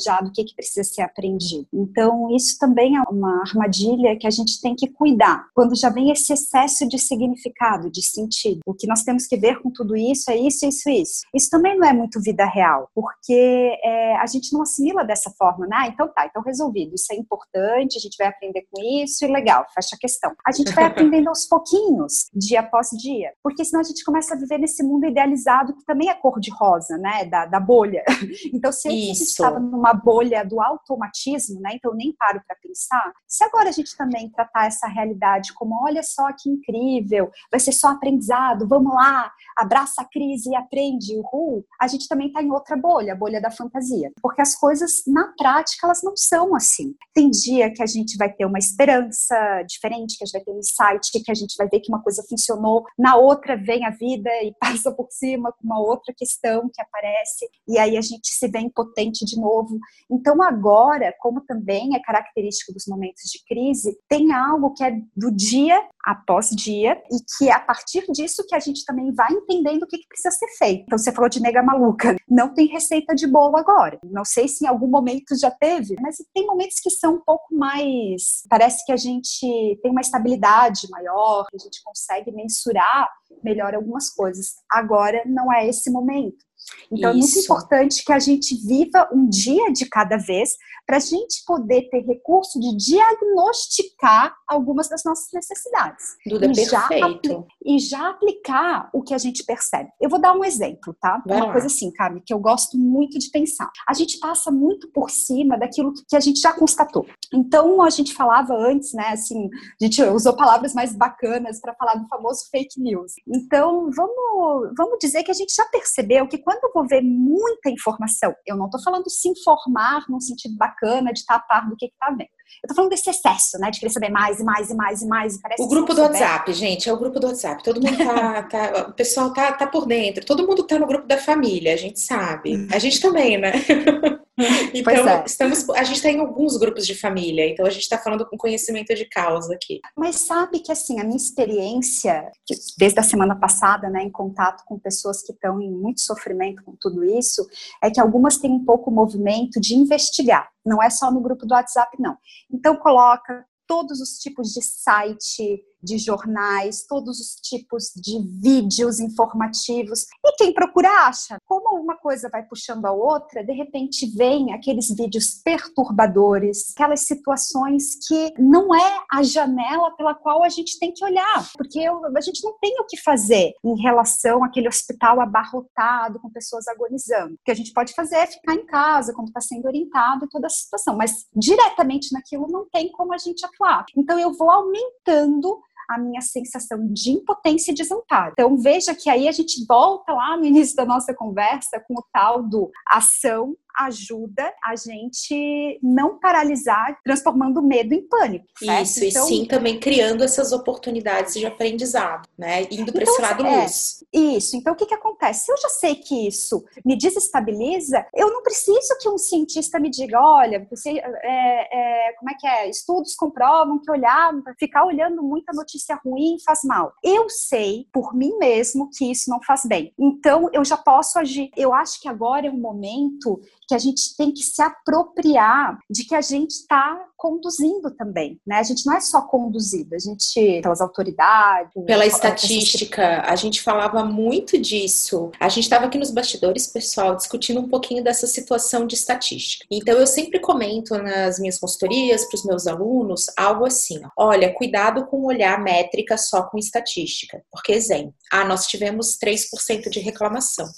já do que, que precisa ser aprendido. Então, isso também é uma armadilha que a gente tem que cuidar. Quando já vem esse excesso de significado, de sentido, o que nós temos que ver com tudo isso é isso, isso, isso. Isso também não é muito vida real, porque é, a gente não assimila dessa forma, né? Ah, então tá, então resolvido. Isso é importante, a gente vai aprender com isso e legal, fecha a questão. A gente vai aprendendo aos pouquinhos, dia após dia, porque senão a gente começa a viver nesse mundo idealizado que também é cor de rosa, né? Da, da bolha. Então, se a gente estava numa bolha do automatismo, né? Então, eu nem paro para pensar. Se agora a gente também tratar essa realidade como, olha só que incrível, vai ser só aprendizado, vamos lá, abraça a crise e aprende, uhul, a gente também está em outra bolha, a bolha da fantasia. Porque as coisas, na prática, elas não são assim. Tem dia que a gente vai ter uma esperança diferente, que a gente vai ter um insight, que a gente vai ver que uma coisa funcionou, na outra vem a vida e passa por cima com uma outra questão que aparece, e aí a gente se vê impotente de novo. Então, agora, como também é característico dos momentos de crise, tem algo que é do dia após dia e que é a partir disso que a gente também vai entendendo o que, que precisa ser feito. Então, você falou de nega maluca. Não tem receita de bolo agora. Não sei se em algum momento já teve, mas tem momentos que são um pouco mais. Parece que a gente tem uma estabilidade maior, a gente consegue mensurar melhor algumas coisas. Agora não é esse momento. Então Isso. é muito importante que a gente viva um dia de cada vez para a gente poder ter recurso de diagnosticar algumas das nossas necessidades. Duda, e perfeito. Já e já aplicar o que a gente percebe. Eu vou dar um exemplo, tá? Vai Uma lá. coisa assim, Carmen, que eu gosto muito de pensar. A gente passa muito por cima daquilo que a gente já constatou. Então, a gente falava antes, né, assim, a gente usou palavras mais bacanas para falar do famoso fake news. Então, vamos, vamos dizer que a gente já percebeu que quando eu vou ver muita informação, eu não estou falando se informar no sentido bacana de estar a par do que está vendo. Eu tô falando desse excesso, né? De querer saber mais e mais e mais e mais. o grupo do WhatsApp, gente, é o grupo do WhatsApp. Todo mundo tá, tá o pessoal tá, tá por dentro. Todo mundo tá no grupo da família, a gente sabe. A gente também, né? Então, é. estamos, a gente tem tá alguns grupos de família, então a gente está falando com conhecimento de causa aqui. Mas sabe que, assim, a minha experiência, desde a semana passada, né, em contato com pessoas que estão em muito sofrimento com tudo isso, é que algumas têm um pouco o movimento de investigar. Não é só no grupo do WhatsApp, não. Então, coloca todos os tipos de site, de jornais, todos os tipos de vídeos informativos. E quem procura acha. Como uma coisa vai puxando a outra, de repente vem aqueles vídeos perturbadores, aquelas situações que não é a janela pela qual a gente tem que olhar, porque a gente não tem o que fazer em relação àquele hospital abarrotado com pessoas agonizando. O que a gente pode fazer é ficar em casa, como está sendo orientado e toda a situação, mas diretamente naquilo não tem como a gente atuar. Então eu vou aumentando a minha sensação de impotência e desamparo. Então veja que aí a gente volta lá no início da nossa conversa com o tal do ação ajuda a gente não paralisar, transformando o medo em pânico. Certo? Isso, então, e sim também criando essas oportunidades de aprendizado, né? Indo para então, esse lado é, luz. Isso. Então, o que, que acontece? Se eu já sei que isso me desestabiliza, eu não preciso que um cientista me diga, olha, você, é, é, como é que é? Estudos comprovam que olhar, ficar olhando muita notícia ruim faz mal. Eu sei por mim mesmo que isso não faz bem. Então, eu já posso agir. Eu acho que agora é um momento que a gente tem que se apropriar de que a gente está conduzindo também, né? A gente não é só conduzido, a gente pelas autoridades, pela estatística, a gente falava muito disso. A gente estava aqui nos bastidores, pessoal, discutindo um pouquinho dessa situação de estatística. Então eu sempre comento nas minhas consultorias para os meus alunos algo assim: olha, cuidado com olhar métrica só com estatística, porque exemplo, ah, nós tivemos 3% de reclamação.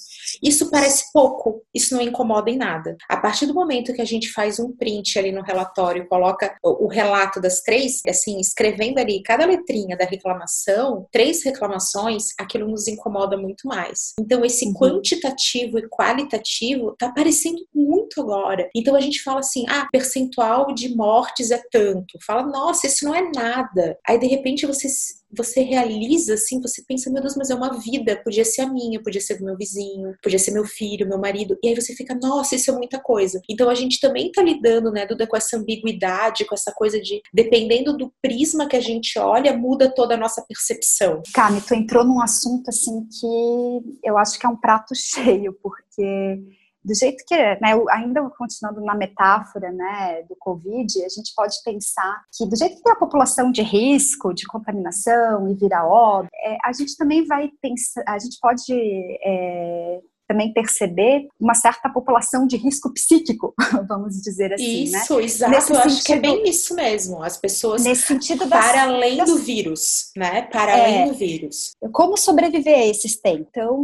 Isso parece pouco, isso não incomoda em nada. A partir do momento que a gente faz um print ali no relatório, coloca o, relato das três, assim, escrevendo ali cada letrinha da reclamação, três reclamações, aquilo nos incomoda muito mais. Então, esse uhum. quantitativo e qualitativo tá parecendo muito agora. Então a gente fala assim: ah, percentual de mortes é tanto. Fala, nossa, isso não é nada. Aí de repente você você realiza assim, você pensa, meu Deus, mas é uma vida, podia ser a minha, podia ser do meu vizinho, podia ser meu filho, meu marido. E aí você fica, nossa, isso é muita coisa. Então a gente também tá lidando, né, Duda, com essa ambiguidade, com essa coisa de, dependendo do prisma que a gente olha, muda toda a nossa percepção. Cami, tu entrou num assunto assim que eu acho que é um prato cheio, porque do jeito que, né, ainda continuando na metáfora, né, do Covid, a gente pode pensar que do jeito que tem a população de risco, de contaminação e vira óbito, é, a gente também vai pensar, a gente pode é, também perceber uma certa população de risco psíquico, vamos dizer assim. Né? Isso, né? exato. Nesse Eu sentido, acho que é bem isso mesmo. As pessoas nesse sentido das, para além das... do vírus, né? Para é, além do vírus. Como sobreviver a esses tempos? Então,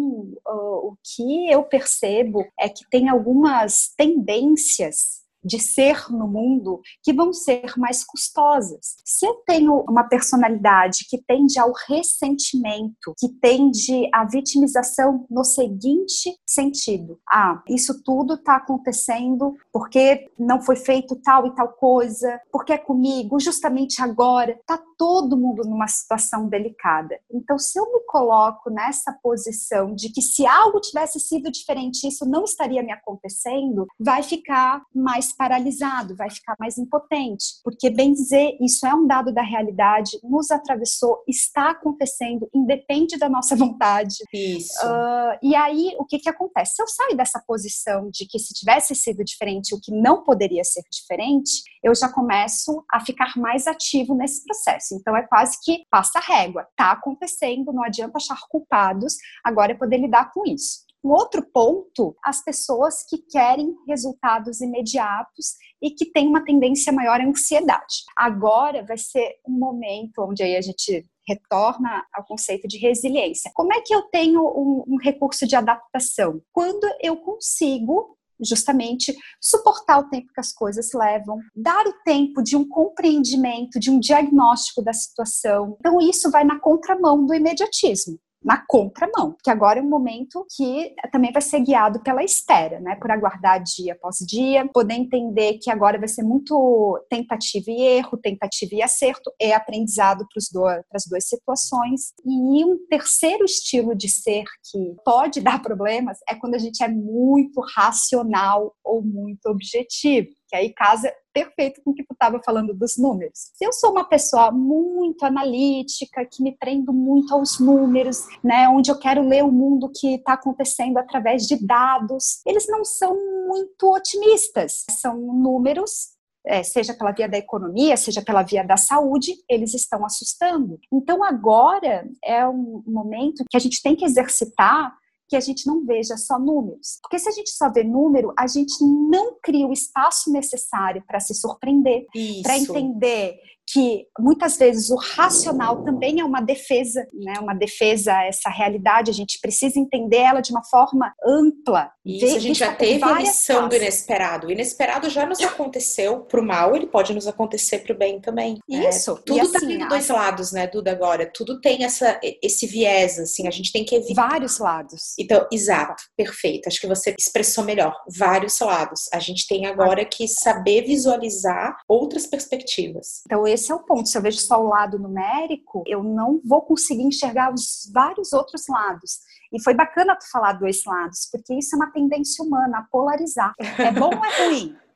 o que eu percebo é que tem algumas tendências de ser no mundo que vão ser mais custosas. Se eu tenho uma personalidade que tende ao ressentimento, que tende à vitimização no seguinte sentido: ah, isso tudo está acontecendo porque não foi feito tal e tal coisa, porque é comigo, justamente agora. Está todo mundo numa situação delicada. Então, se eu me coloco nessa posição de que se algo tivesse sido diferente, isso não estaria me acontecendo, vai ficar mais paralisado, vai ficar mais impotente, porque bem dizer, isso é um dado da realidade, nos atravessou, está acontecendo, independe da nossa vontade. Isso. Uh, e aí, o que que acontece? Se eu saio dessa posição de que se tivesse sido diferente, o que não poderia ser diferente, eu já começo a ficar mais ativo nesse processo. Então, é quase que passa régua, tá acontecendo, não adianta achar culpados, agora é poder lidar com isso. Um outro ponto, as pessoas que querem resultados imediatos e que têm uma tendência maior à ansiedade. Agora vai ser um momento onde aí a gente retorna ao conceito de resiliência. Como é que eu tenho um, um recurso de adaptação? Quando eu consigo justamente suportar o tempo que as coisas levam, dar o tempo de um compreendimento, de um diagnóstico da situação. Então, isso vai na contramão do imediatismo na contramão, que agora é um momento que também vai ser guiado pela espera, né? Por aguardar dia após dia, poder entender que agora vai ser muito tentativa e erro, tentativa e acerto, é aprendizado para as duas situações. E um terceiro estilo de ser que pode dar problemas é quando a gente é muito racional ou muito objetivo que aí casa perfeito com o que tu estava falando dos números. Se eu sou uma pessoa muito analítica, que me prendo muito aos números, né, onde eu quero ler o mundo que está acontecendo através de dados, eles não são muito otimistas. São números é, seja pela via da economia, seja pela via da saúde, eles estão assustando. Então, agora é um momento que a gente tem que exercitar que a gente não veja só números. Porque se a gente só vê número, a gente não cria o espaço necessário para se surpreender, para entender que muitas vezes o racional também é uma defesa, né? Uma defesa a essa realidade. A gente precisa entender ela de uma forma ampla. Isso, a gente já teve a lição do inesperado. O inesperado já nos aconteceu pro mal, ele pode nos acontecer pro bem também. Né? Isso. Tudo e tá assim, dois lados, né, Duda, agora. Tudo tem essa, esse viés, assim, a gente tem que evitar. Vários lados. Então, exato, perfeito. Acho que você expressou melhor. Vários lados. A gente tem agora que saber visualizar outras perspectivas. Então, esse esse é o ponto. Se eu vejo só o lado numérico, eu não vou conseguir enxergar os vários outros lados. E foi bacana tu falar dois lados, porque isso é uma tendência humana, a polarizar. É bom ou é ruim?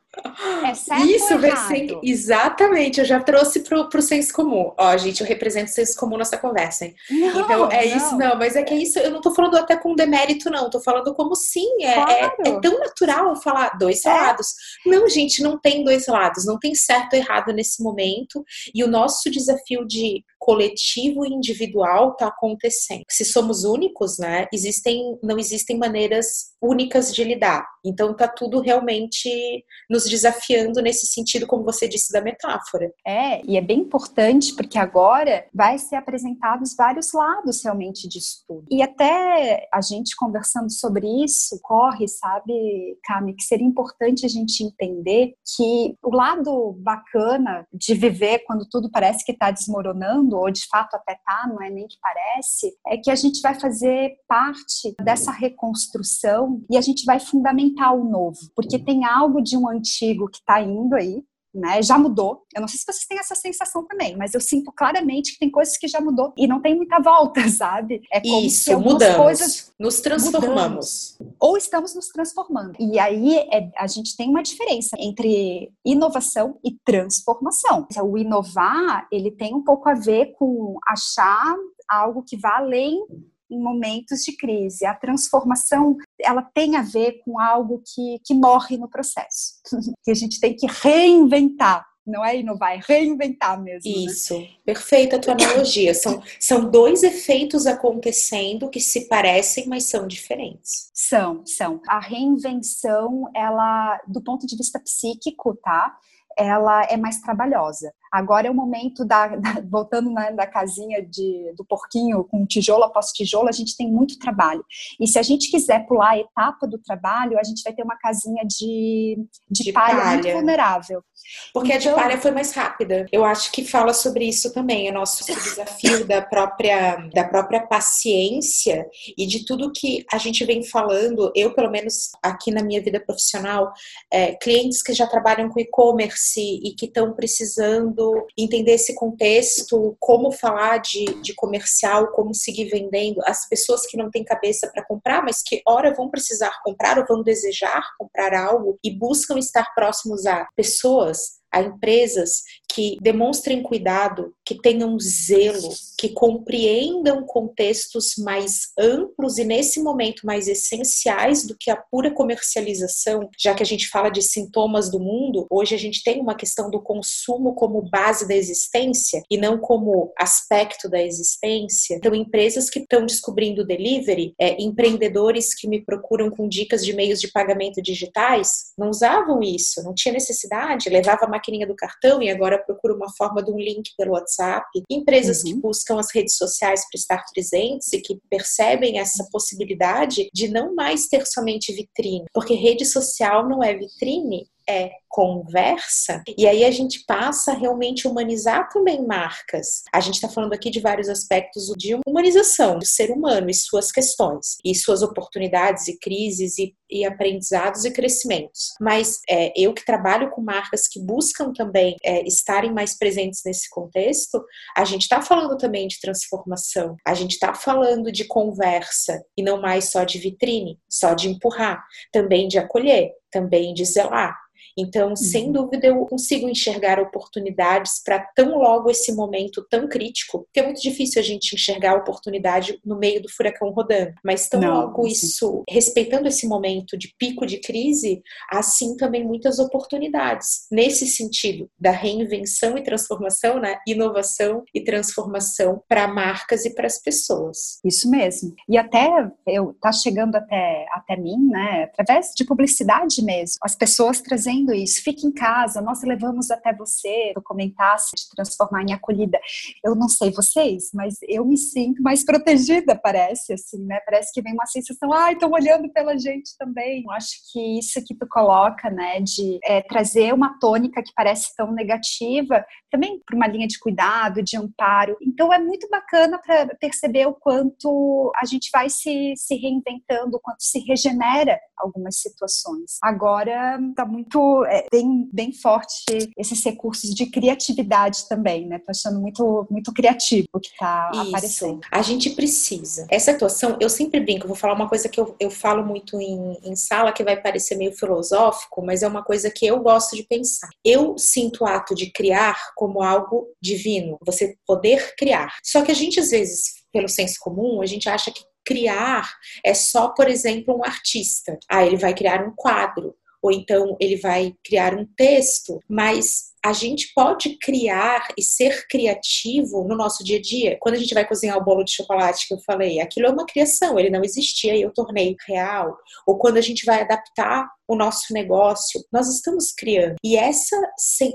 É certo Isso vai ser exatamente. Eu já trouxe pro, pro senso comum. Ó, gente, eu represento o senso comum nessa conversa. Hein? Não, então é não. isso, não, mas é que é isso. Eu não tô falando até com demérito, não. Tô falando como sim. É, claro. é, é, tão natural falar dois é. lados. Não, gente, não tem dois lados. Não tem certo ou errado nesse momento. E o nosso desafio de coletivo e individual está acontecendo. Se somos únicos, né, existem, não existem maneiras únicas de lidar. Então tá tudo realmente nos nos desafiando nesse sentido, como você disse, da metáfora. É, e é bem importante porque agora vai ser apresentados vários lados realmente disso tudo. E até a gente conversando sobre isso, corre, sabe, Cami, que seria importante a gente entender que o lado bacana de viver quando tudo parece que está desmoronando, ou de fato até tá, não é nem que parece, é que a gente vai fazer parte dessa reconstrução e a gente vai fundamentar o novo, porque tem algo de um antigo que está indo aí, né? Já mudou. Eu não sei se vocês têm essa sensação também, mas eu sinto claramente que tem coisas que já mudou e não tem muita volta, sabe? É como Isso, se mudamos. coisas nos transformamos. Mudamos, ou estamos nos transformando. E aí é, a gente tem uma diferença entre inovação e transformação. O inovar, ele tem um pouco a ver com achar algo que vá além em momentos de crise. A transformação, ela tem a ver com algo que, que morre no processo, que a gente tem que reinventar. Não é inovar, é reinventar mesmo. Né? Isso, né? perfeita a tua analogia. São, são dois efeitos acontecendo que se parecem, mas são diferentes. São, são. A reinvenção, ela, do ponto de vista psíquico, tá? Ela é mais trabalhosa. Agora é o momento da, da voltando na, da casinha de, do porquinho com tijolo após tijolo, a gente tem muito trabalho. E se a gente quiser pular a etapa do trabalho, a gente vai ter uma casinha de, de, de palha, palha, muito vulnerável. Porque então, a de então palha foi mais rápida. Eu acho que fala sobre isso também, o nosso desafio da própria, da própria paciência e de tudo que a gente vem falando, eu pelo menos aqui na minha vida profissional, é, clientes que já trabalham com e-commerce e que estão precisando entender esse contexto, como falar de, de comercial, como seguir vendendo, as pessoas que não têm cabeça para comprar, mas que ora vão precisar comprar ou vão desejar comprar algo e buscam estar próximos a pessoas a empresas que demonstrem cuidado, que tenham zelo, que compreendam contextos mais amplos e, nesse momento, mais essenciais do que a pura comercialização, já que a gente fala de sintomas do mundo, hoje a gente tem uma questão do consumo como base da existência e não como aspecto da existência. Então, empresas que estão descobrindo delivery, é, empreendedores que me procuram com dicas de meios de pagamento digitais, não usavam isso, não tinha necessidade, levava a maquininha do cartão e agora procura uma forma de um link pelo WhatsApp. Empresas uhum. que buscam as redes sociais para estar presentes e que percebem essa possibilidade de não mais ter somente vitrine, porque rede social não é vitrine, é conversa, e aí a gente passa a realmente humanizar também marcas. A gente está falando aqui de vários aspectos de humanização do ser humano e suas questões, e suas oportunidades e crises e, e aprendizados e crescimentos. Mas é, eu que trabalho com marcas que buscam também é, estarem mais presentes nesse contexto, a gente está falando também de transformação, a gente está falando de conversa e não mais só de vitrine, só de empurrar, também de acolher, também de zelar então, sem uhum. dúvida, eu consigo enxergar oportunidades para tão logo esse momento tão crítico, porque é muito difícil a gente enxergar a oportunidade no meio do furacão rodando, mas tão Não, logo isso, respeitando esse momento de pico de crise, assim também muitas oportunidades. Nesse sentido, da reinvenção e transformação, né? Inovação e transformação para marcas e para as pessoas. Isso mesmo. E até eu tá chegando até até mim, né? Através de publicidade mesmo, as pessoas trazendo isso, fique em casa, nós levamos até você, tu comentasse de transformar em acolhida. Eu não sei vocês, mas eu me sinto mais protegida, parece, assim, né? Parece que vem uma sensação, ai, ah, estão olhando pela gente também. Eu acho que isso que tu coloca, né, de é, trazer uma tônica que parece tão negativa, também para uma linha de cuidado, de amparo. Então é muito bacana para perceber o quanto a gente vai se, se reinventando, o quanto se regenera algumas situações. Agora está muito é, bem, bem forte esses recursos de criatividade também, né? Tô achando muito, muito criativo o que está aparecendo. A gente precisa. Essa atuação, eu sempre brinco, vou falar uma coisa que eu, eu falo muito em, em sala, que vai parecer meio filosófico, mas é uma coisa que eu gosto de pensar. Eu sinto o ato de criar como algo divino, você poder criar. Só que a gente, às vezes, pelo senso comum, a gente acha que criar é só, por exemplo, um artista. Ah, ele vai criar um quadro, ou então ele vai criar um texto, mas a gente pode criar e ser criativo no nosso dia a dia. Quando a gente vai cozinhar o bolo de chocolate que eu falei, aquilo é uma criação, ele não existia e eu tornei real. Ou quando a gente vai adaptar o nosso negócio, nós estamos criando. E essa,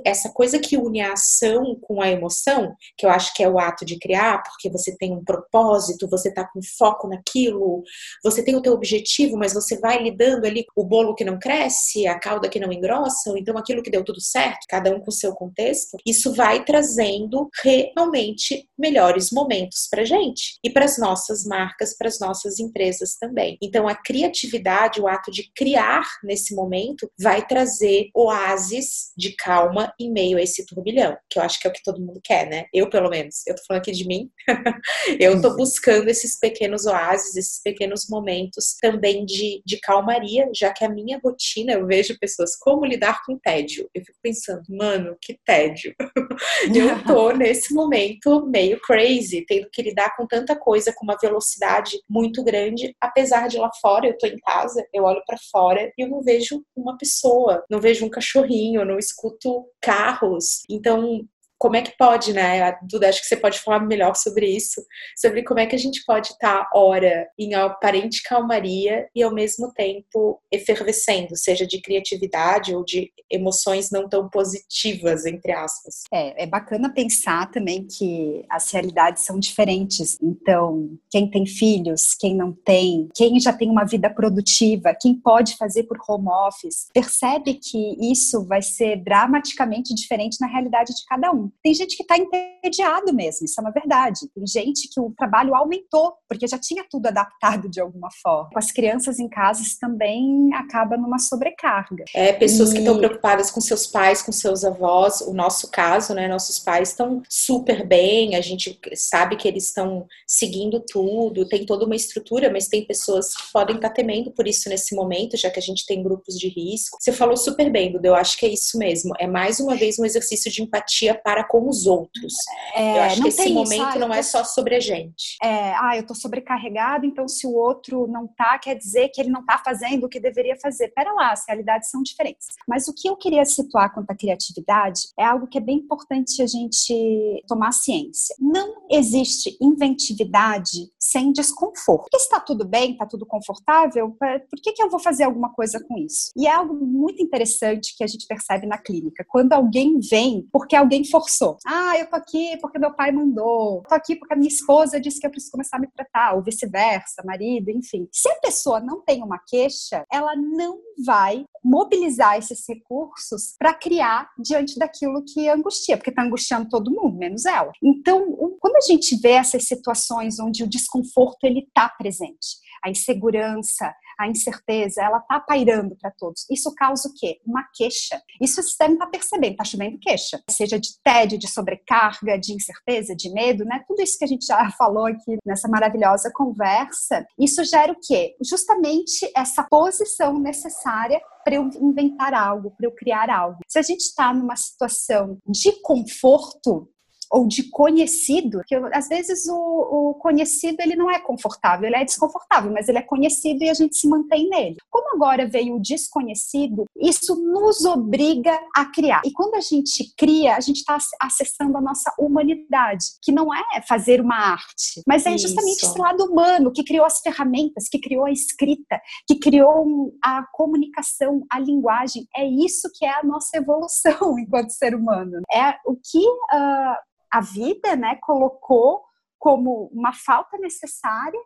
essa coisa que une a ação com a emoção, que eu acho que é o ato de criar, porque você tem um propósito, você está com foco naquilo, você tem o teu objetivo, mas você vai lidando ali o bolo que não cresce, a cauda que não engrossa, ou então aquilo que deu tudo certo, cada um com o seu contexto, isso vai trazendo realmente melhores momentos para gente e para as nossas marcas, para as nossas empresas também. Então a criatividade, o ato de criar nesse nesse momento, vai trazer oásis de calma em meio a esse turbilhão, que eu acho que é o que todo mundo quer, né? Eu, pelo menos. Eu tô falando aqui de mim. eu tô buscando esses pequenos oásis, esses pequenos momentos também de, de calmaria, já que a minha rotina, eu vejo pessoas como lidar com tédio. Eu fico pensando, mano, que tédio. eu tô nesse momento meio crazy, tendo que lidar com tanta coisa com uma velocidade muito grande, apesar de lá fora eu tô em casa, eu olho para fora e eu não vejo uma pessoa, não vejo um cachorrinho, não escuto carros. Então, como é que pode, né? Duda, acho que você pode falar melhor sobre isso, sobre como é que a gente pode estar, tá, ora, em aparente calmaria e ao mesmo tempo efervescendo, seja de criatividade ou de emoções não tão positivas, entre aspas. É, é bacana pensar também que as realidades são diferentes. Então, quem tem filhos, quem não tem, quem já tem uma vida produtiva, quem pode fazer por home office, percebe que isso vai ser dramaticamente diferente na realidade de cada um. Tem gente que está entediado mesmo, isso é uma verdade. Tem gente que o trabalho aumentou, porque já tinha tudo adaptado de alguma forma. Com as crianças em casa, isso também acaba numa sobrecarga. É, pessoas e... que estão preocupadas com seus pais, com seus avós. O nosso caso, né? Nossos pais estão super bem, a gente sabe que eles estão seguindo tudo, tem toda uma estrutura, mas tem pessoas que podem estar tá temendo por isso nesse momento, já que a gente tem grupos de risco. Você falou super bem, Duda, eu acho que é isso mesmo. É mais uma vez um exercício de empatia para para com os outros. É, eu acho que esse momento isso, não é só sobre a gente. É, ah, eu tô sobrecarregado, então se o outro não tá, quer dizer que ele não tá fazendo o que deveria fazer. Pera lá, as realidades são diferentes. Mas o que eu queria situar quanto à criatividade é algo que é bem importante a gente tomar ciência. Não existe inventividade sem desconforto. Porque está tudo bem, está tudo confortável, por que, que eu vou fazer alguma coisa com isso? E é algo muito interessante que a gente percebe na clínica. Quando alguém vem porque alguém forçou forçou. Ah, eu tô aqui porque meu pai mandou. Tô aqui porque a minha esposa disse que eu preciso começar a me tratar, ou vice-versa, marido, enfim. Se a pessoa não tem uma queixa, ela não vai mobilizar esses recursos para criar diante daquilo que angustia, porque está angustiando todo mundo, menos ela. Então, quando a gente vê essas situações onde o desconforto ele está presente, a insegurança, a incerteza, ela está pairando para todos. Isso causa o quê? Uma queixa. Isso o sistema está percebendo, está chovendo queixa. Seja de tédio, de sobrecarga, de incerteza, de medo, né? Tudo isso que a gente já falou aqui nessa maravilhosa conversa, isso gera o quê? Justamente essa posição necessária para eu inventar algo, para eu criar algo. Se a gente está numa situação de conforto, ou de conhecido, que às vezes o, o, conhecido ele não é confortável, ele é desconfortável, mas ele é conhecido e a gente se mantém nele. Como agora veio o desconhecido, isso nos obriga a criar. E quando a gente cria, a gente está acessando a nossa humanidade, que não é fazer uma arte, mas é justamente esse lado humano que criou as ferramentas, que criou a escrita, que criou a comunicação, a linguagem. É isso que é a nossa evolução enquanto ser humano. É o que uh, a vida né, colocou como uma falta necessária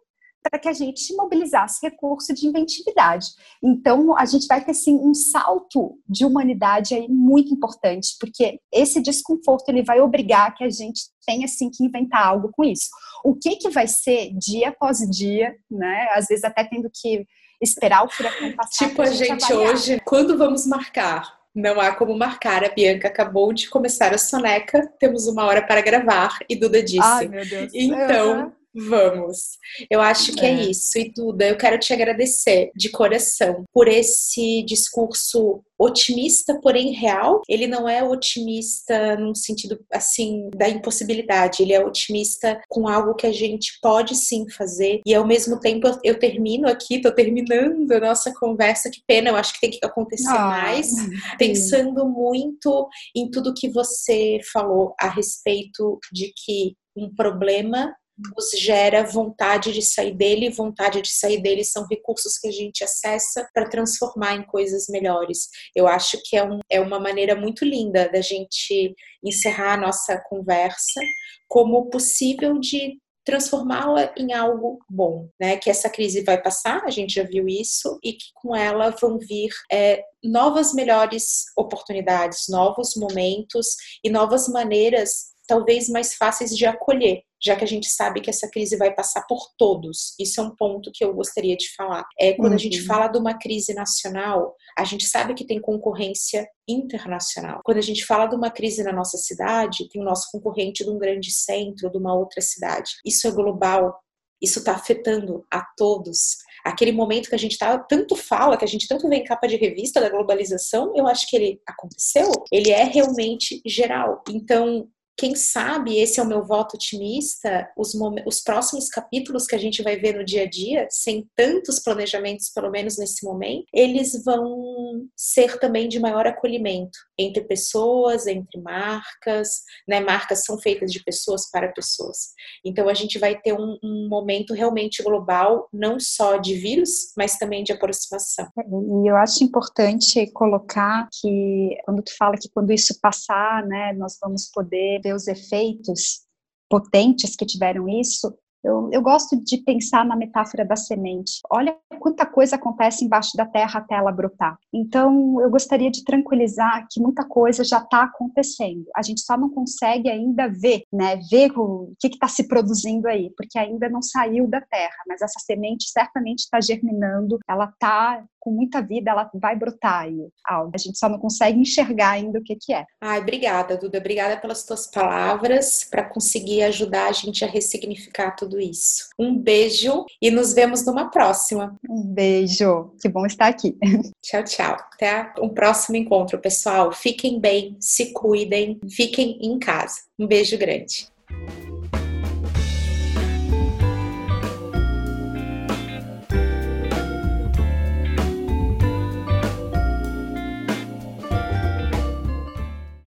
para que a gente mobilizasse recurso de inventividade. Então, a gente vai ter sim um salto de humanidade aí muito importante, porque esse desconforto ele vai obrigar que a gente tenha assim que inventar algo com isso. O que que vai ser dia após dia, né? Às vezes até tendo que esperar o furacão passar. Tipo a gente, a gente hoje, quando vamos marcar? Não há como marcar. A Bianca acabou de começar a soneca. Temos uma hora para gravar. E Duda disse. Ai, meu Deus. Então. Vamos. Eu acho que é. é. isso. E Duda, eu quero te agradecer de coração por esse discurso otimista, porém real. Ele não é otimista num sentido assim da impossibilidade. Ele é otimista com algo que a gente pode sim fazer. E ao mesmo tempo eu, eu termino aqui, tô terminando a nossa conversa. Que pena, eu acho que tem que acontecer ah, mais. Sim. Pensando muito em tudo que você falou a respeito de que um problema nos gera vontade de sair dele, vontade de sair dele são recursos que a gente acessa para transformar em coisas melhores. Eu acho que é, um, é uma maneira muito linda da gente encerrar a nossa conversa como possível de transformá-la em algo bom, né? Que essa crise vai passar, a gente já viu isso, e que com ela vão vir é, novas, melhores oportunidades, novos momentos e novas maneiras, talvez mais fáceis de acolher já que a gente sabe que essa crise vai passar por todos. Isso é um ponto que eu gostaria de falar. É quando uhum. a gente uhum. fala de uma crise nacional, a gente sabe que tem concorrência internacional. Quando a gente fala de uma crise na nossa cidade, tem o nosso concorrente de um grande centro, de uma outra cidade. Isso é global. Isso está afetando a todos aquele momento que a gente tá, tanto fala, que a gente tanto vê em capa de revista da globalização, eu acho que ele aconteceu, ele é realmente geral. Então, quem sabe esse é o meu voto otimista, os, os, próximos capítulos que a gente vai ver no dia a dia, sem tantos planejamentos, pelo menos nesse momento, eles vão ser também de maior acolhimento entre pessoas, entre marcas, né? Marcas são feitas de pessoas para pessoas. Então a gente vai ter um, um momento realmente global, não só de vírus, mas também de aproximação. E eu acho importante colocar que quando tu fala que quando isso passar, né, nós vamos poder ver os efeitos potentes que tiveram isso, eu, eu, gosto de pensar na metáfora da semente. Olha quanta coisa acontece embaixo da terra até ela brotar. Então, eu gostaria de tranquilizar que muita coisa já está acontecendo. A gente só não consegue ainda ver, né? Ver o que está se produzindo aí, porque ainda não saiu da terra. Mas essa semente certamente está germinando, ela está com muita vida, ela vai brotar aí algo. A gente só não consegue enxergar ainda o que, que é. Ai, obrigada, Duda. Obrigada pelas tuas palavras para conseguir ajudar a gente a ressignificar tudo isso. Um beijo e nos vemos numa próxima. Um beijo. Que bom estar aqui. Tchau, tchau. Até um próximo encontro, pessoal. Fiquem bem, se cuidem, fiquem em casa. Um beijo grande.